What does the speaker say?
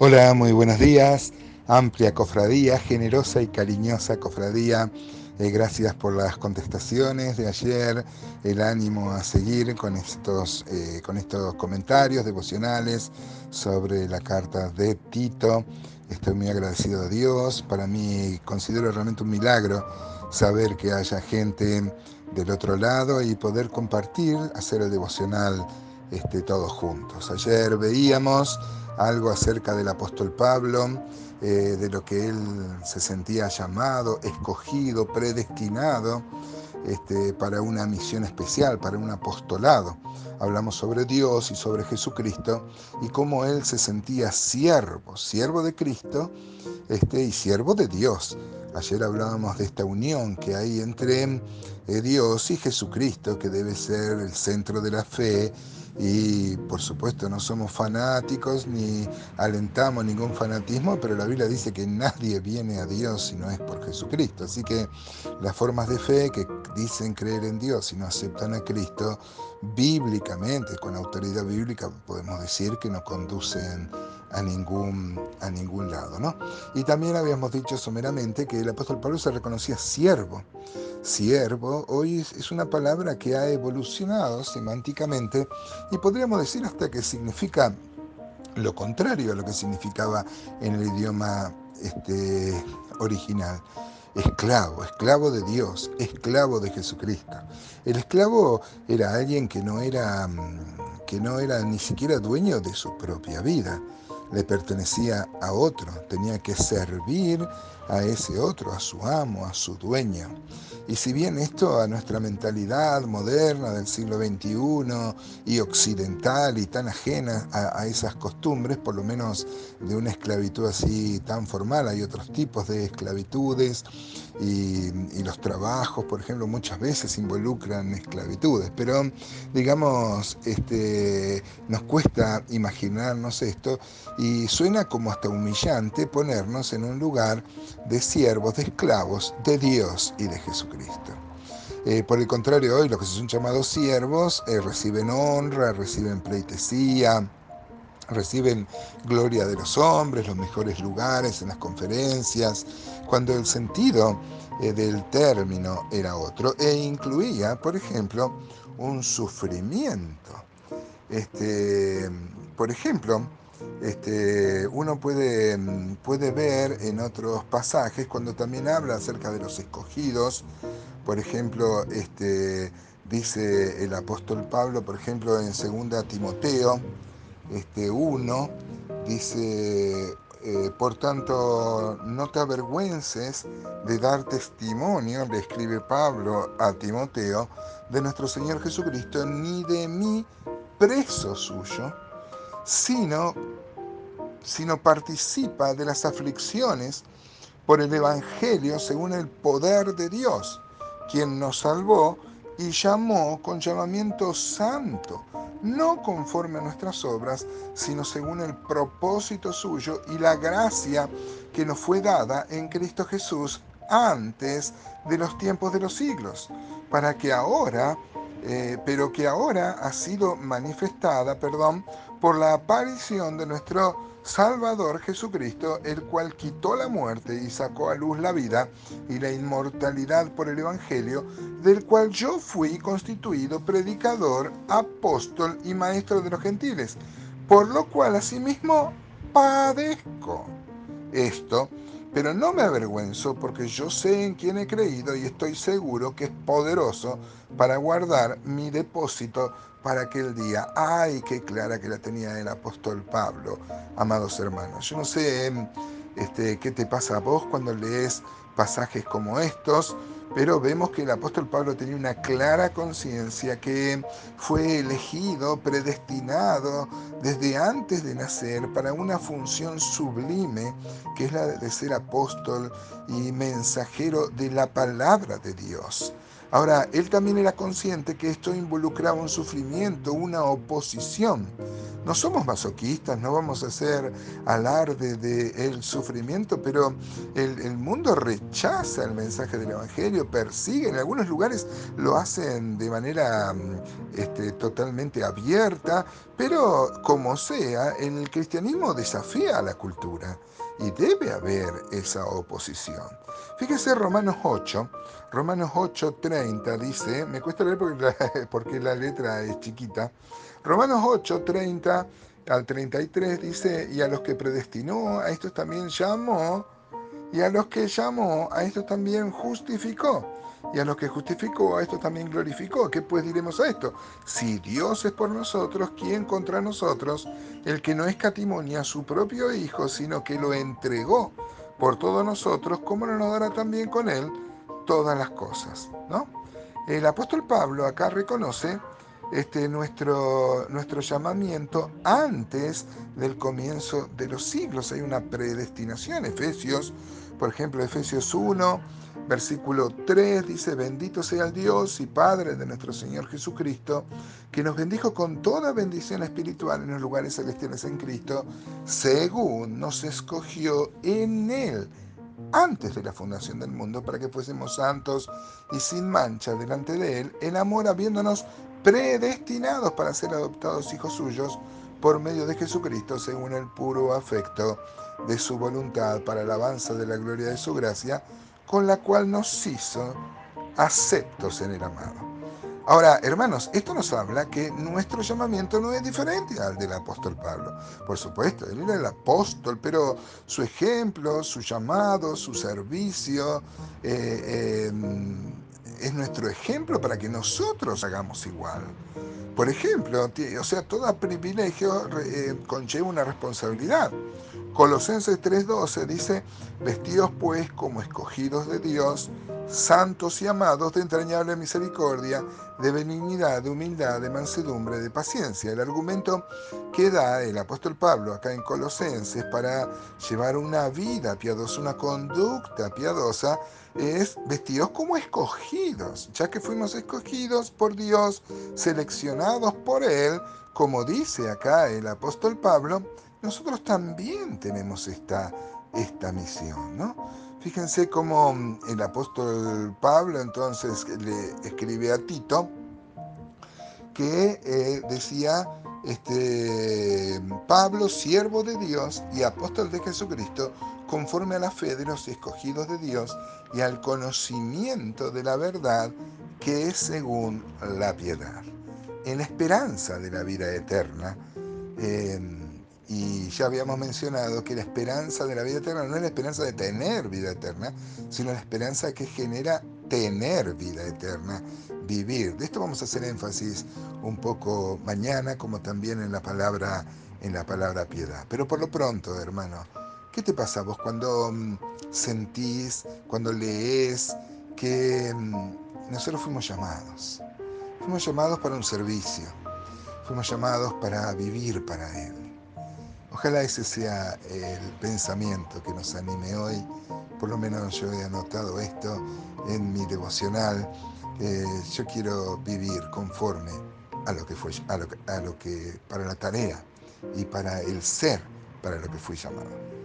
Hola, muy buenos días. Amplia cofradía, generosa y cariñosa cofradía. Eh, gracias por las contestaciones de ayer, el ánimo a seguir con estos, eh, con estos comentarios devocionales sobre la carta de Tito. Estoy muy agradecido a Dios. Para mí considero realmente un milagro saber que haya gente del otro lado y poder compartir, hacer el devocional este, todos juntos. Ayer veíamos algo acerca del apóstol Pablo, eh, de lo que él se sentía llamado, escogido, predestinado este, para una misión especial, para un apostolado. Hablamos sobre Dios y sobre Jesucristo y cómo él se sentía siervo, siervo de Cristo este, y siervo de Dios. Ayer hablábamos de esta unión que hay entre eh, Dios y Jesucristo, que debe ser el centro de la fe y por supuesto no somos fanáticos ni alentamos ningún fanatismo, pero la Biblia dice que nadie viene a Dios si no es por Jesucristo. Así que las formas de fe que dicen creer en Dios y no aceptan a Cristo, bíblicamente, con autoridad bíblica, podemos decir que no conducen a ningún, a ningún lado. ¿no? Y también habíamos dicho someramente que el apóstol Pablo se reconocía siervo Siervo hoy es una palabra que ha evolucionado semánticamente y podríamos decir hasta que significa lo contrario a lo que significaba en el idioma este, original. Esclavo, esclavo de Dios, esclavo de Jesucristo. El esclavo era alguien que no era, que no era ni siquiera dueño de su propia vida le pertenecía a otro, tenía que servir a ese otro, a su amo, a su dueño. Y si bien esto a nuestra mentalidad moderna del siglo XXI y occidental y tan ajena a, esas costumbres, por lo menos de una esclavitud así tan formal, hay otros tipos de esclavitudes y, los trabajos, por ejemplo, muchas veces involucran esclavitudes, pero digamos, este, nos cuesta imaginarnos esto y suena como hasta humillante ponernos en un lugar de siervos, de esclavos de Dios y de Jesucristo. Eh, por el contrario, hoy los que son llamados siervos eh, reciben honra, reciben pleitesía, reciben gloria de los hombres, los mejores lugares en las conferencias, cuando el sentido eh, del término era otro e incluía, por ejemplo, un sufrimiento. Este, por ejemplo, este, uno puede, puede ver en otros pasajes cuando también habla acerca de los escogidos, por ejemplo, este, dice el apóstol Pablo, por ejemplo, en 2 Timoteo este, 1, dice, eh, por tanto, no te avergüences de dar testimonio, le escribe Pablo a Timoteo, de nuestro Señor Jesucristo, ni de mí preso suyo, sino, sino participa de las aflicciones por el Evangelio según el poder de Dios, quien nos salvó y llamó con llamamiento santo, no conforme a nuestras obras, sino según el propósito suyo y la gracia que nos fue dada en Cristo Jesús antes de los tiempos de los siglos, para que ahora eh, pero que ahora ha sido manifestada, perdón, por la aparición de nuestro Salvador Jesucristo, el cual quitó la muerte y sacó a luz la vida y la inmortalidad por el Evangelio, del cual yo fui constituido predicador, apóstol y maestro de los gentiles, por lo cual asimismo padezco. Esto pero no me avergüenzo porque yo sé en quién he creído y estoy seguro que es poderoso para guardar mi depósito para aquel día. ¡Ay, qué clara que la tenía el apóstol Pablo, amados hermanos! Yo no sé este, qué te pasa a vos cuando lees pasajes como estos pero vemos que el apóstol Pablo tenía una clara conciencia que fue elegido, predestinado desde antes de nacer para una función sublime, que es la de ser apóstol y mensajero de la palabra de Dios. Ahora, él también era consciente que esto involucraba un sufrimiento, una oposición. No somos masoquistas, no vamos a hacer alarde del sufrimiento, pero el, mundo rechaza el mensaje del Evangelio, persigue, en algunos lugares lo hacen de manera este, totalmente abierta, pero como sea, el cristianismo desafía a la cultura y debe haber esa oposición. Fíjese Romanos 8, Romanos 8:30 dice, me cuesta leer porque la, porque la letra es chiquita, Romanos 8:30 al 33 dice, y a los que predestinó, a estos también llamó, y a los que llamó, a estos también justificó, y a los que justificó, a estos también glorificó. ¿Qué pues diremos a esto? Si Dios es por nosotros, ¿quién contra nosotros? El que no escatimonia a su propio Hijo, sino que lo entregó por todos nosotros, ¿cómo no nos dará también con él todas las cosas? ¿no? El apóstol Pablo acá reconoce este, nuestro, nuestro llamamiento antes del comienzo de los siglos. Hay una predestinación. Efesios, por ejemplo, Efesios 1, versículo 3 dice, bendito sea el Dios y Padre de nuestro Señor Jesucristo, que nos bendijo con toda bendición espiritual en los lugares celestiales en Cristo, según nos escogió en Él antes de la fundación del mundo para que fuésemos santos y sin mancha delante de Él, en amor habiéndonos predestinados para ser adoptados hijos suyos por medio de Jesucristo según el puro afecto de su voluntad para la alabanza de la gloria de su gracia, con la cual nos hizo aceptos en el amado. Ahora, hermanos, esto nos habla que nuestro llamamiento no es diferente al del apóstol Pablo. Por supuesto, él era el apóstol, pero su ejemplo, su llamado, su servicio, eh, eh, es nuestro ejemplo para que nosotros hagamos igual. Por ejemplo, o sea, todo privilegio eh, conlleva una responsabilidad. Colosenses 3:12 dice, vestidos pues como escogidos de Dios, santos y amados de entrañable misericordia, de benignidad, de humildad, de mansedumbre, de paciencia. El argumento que da el apóstol Pablo acá en Colosenses para llevar una vida piadosa, una conducta piadosa, es vestidos como escogidos, ya que fuimos escogidos por Dios, seleccionados por Él, como dice acá el apóstol Pablo, nosotros también tenemos esta, esta misión, ¿no? Fíjense cómo el apóstol Pablo entonces le escribe a Tito que eh, decía, este, Pablo, siervo de Dios y apóstol de Jesucristo, conforme a la fe de los escogidos de Dios y al conocimiento de la verdad que es según la piedad, en la esperanza de la vida eterna. Em, y ya habíamos mencionado que la esperanza de la vida eterna no es la esperanza de tener vida eterna, sino la esperanza que genera tener vida eterna, vivir. De esto vamos a hacer énfasis un poco mañana, como también en la palabra, en la palabra piedad. Pero por lo pronto, hermano, ¿qué te pasa vos cuando mm, sentís, cuando lees que mm, nosotros fuimos llamados? Fuimos llamados para un servicio, fuimos llamados para vivir para Él. Ojalá ese sea el pensamiento que nos anime hoy. Por lo menos yo he anotado esto en mi devocional. yo quiero vivir conforme a lo que fue, a lo, a lo que para la tarea y para el ser para lo que fui llamado.